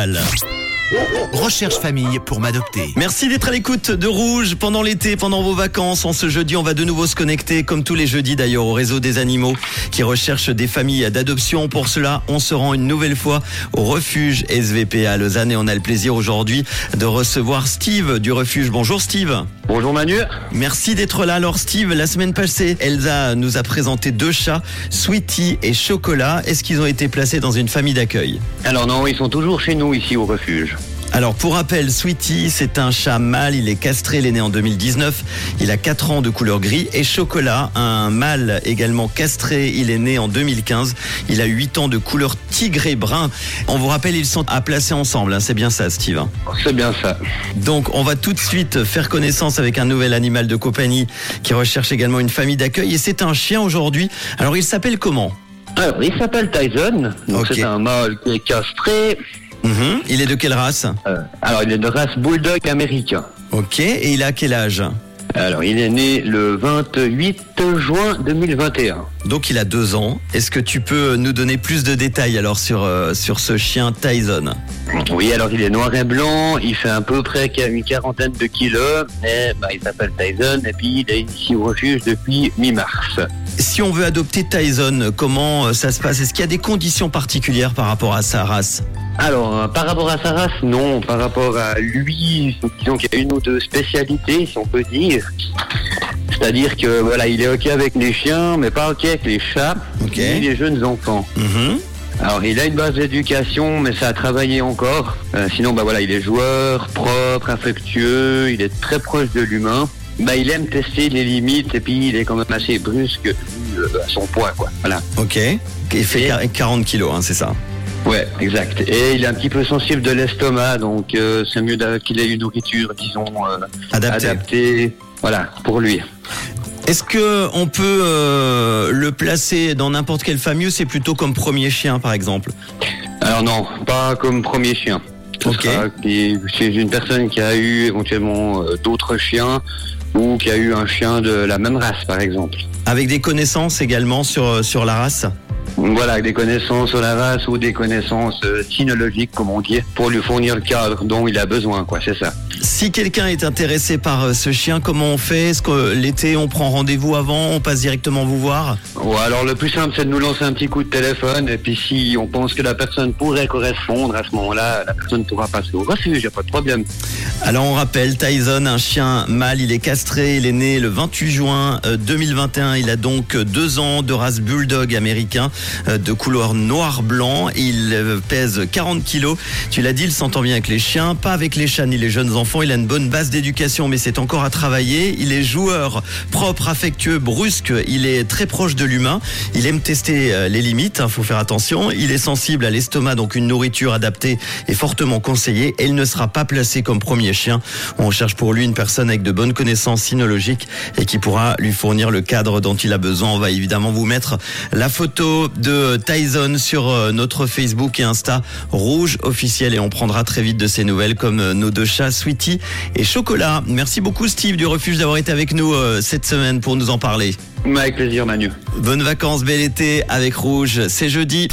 Total. Recherche famille pour m'adopter. Merci d'être à l'écoute de Rouge pendant l'été, pendant vos vacances. En ce jeudi, on va de nouveau se connecter, comme tous les jeudis d'ailleurs, au réseau des animaux qui recherchent des familles d'adoption. Pour cela, on se rend une nouvelle fois au refuge SVP à Lausanne et on a le plaisir aujourd'hui de recevoir Steve du refuge. Bonjour Steve. Bonjour Manu. Merci d'être là. Alors Steve, la semaine passée, Elsa nous a présenté deux chats, Sweetie et Chocolat. Est-ce qu'ils ont été placés dans une famille d'accueil? Alors non, ils sont toujours chez nous ici au refuge. Alors pour rappel, Sweetie, c'est un chat mâle, il est castré, il est né en 2019, il a 4 ans de couleur gris. Et Chocolat, un mâle également castré, il est né en 2015, il a 8 ans de couleur tigré brun. On vous rappelle, ils sont à placer ensemble, hein, c'est bien ça Steve C'est bien ça. Donc on va tout de suite faire connaissance avec un nouvel animal de compagnie qui recherche également une famille d'accueil et c'est un chien aujourd'hui. Alors il s'appelle comment? Alors, il s'appelle Tyson. Donc c'est un mâle qui est castré. Mhm. Il est de quelle race? Euh, alors, il est de race bulldog américain. Ok, et il a quel âge? Alors, il est né le 28 juin 2021. Donc il a deux ans. Est-ce que tu peux nous donner plus de détails alors sur, euh, sur ce chien Tyson? Oui, alors il est noir et blanc, il fait à peu près une quarantaine de kilos, et bah, il s'appelle Tyson, et puis il est ici au refuge depuis mi-mars. Si on veut adopter Tyson, comment euh, ça se passe? Est-ce qu'il y a des conditions particulières par rapport à sa race? Alors, euh, par rapport à sa race, non. Par rapport à lui, disons qu'il y a une ou deux spécialités, si on peut dire. C'est-à-dire que voilà, il est ok avec les chiens, mais pas ok avec les chats, Ok. ni les jeunes enfants. Mhm. Alors, il a une base d'éducation, mais ça a travaillé encore. Euh, sinon, bah voilà, il est joueur, propre, affectueux, il est très proche de l'humain. Bah, il aime tester les limites et puis il est quand même assez brusque vu, euh, à son poids, quoi. Voilà. Ok. Il fait Et- quar- 40 kilos, hein, c'est ça? Ouais, exact. Et il est un petit peu sensible de l'estomac, donc euh, c'est mieux qu'il ait une nourriture, disons, euh, Adapté. adaptée. Voilà, pour lui. Est-ce que on peut euh, le placer dans n'importe quelle famille ou c'est plutôt comme premier chien par exemple? Alors non, pas comme premier chien. Ok. chez une personne qui a eu éventuellement euh, d'autres chiens ou qui a eu un chien de la même race, par exemple. Avec des connaissances également sur, sur la race? Voilà, des connaissances sur la ou des connaissances euh, cynologiques, comme on dit, pour lui fournir le cadre dont il a besoin, quoi, c'est ça. Si quelqu'un est intéressé par euh, ce chien, comment on fait? Est-ce que euh, l'été on prend rendez-vous avant? On passe directement vous voir? Ouais, alors le plus simple, c'est de nous lancer un petit coup de téléphone, et puis si on pense que la personne pourrait correspondre, à ce moment-là, la personne pourra passer au refuge, il n'y a pas de problème. Alors on rappelle, Tyson, un chien mâle, il est castré, il est né le 28 juin euh, 2021, il a donc euh, deux ans de race bulldog américain euh, de couleur noir-blanc, il euh, pèse 40 kilos, tu l'as dit, il s'entend bien avec les chiens, pas avec les chats ni les jeunes enfants, il a une bonne base d'éducation mais c'est encore à travailler, il est joueur, propre, affectueux, brusque, il est très proche de l'humain, il aime tester euh, les limites, il faut faire attention, il est sensible à l'estomac, donc une nourriture adaptée est fortement conseillée. Et il ne sera pas placé comme premier chien. On cherche pour lui une personne avec de bonnes connaissances cynologiques et qui pourra lui fournir le cadre dont il a besoin. On va évidemment vous mettre la photo de Tyson sur euh, notre Facebook et Insta rouge officiel et on prendra très vite de ses nouvelles comme euh, nos deux chats Et Chocolat. Merci beaucoup Steve du refuge d'avoir été avec nous euh, cette semaine pour nous en parler. Avec plaisir, Manu. Bonnes vacances, bel été avec Rouge. C'est jeudi.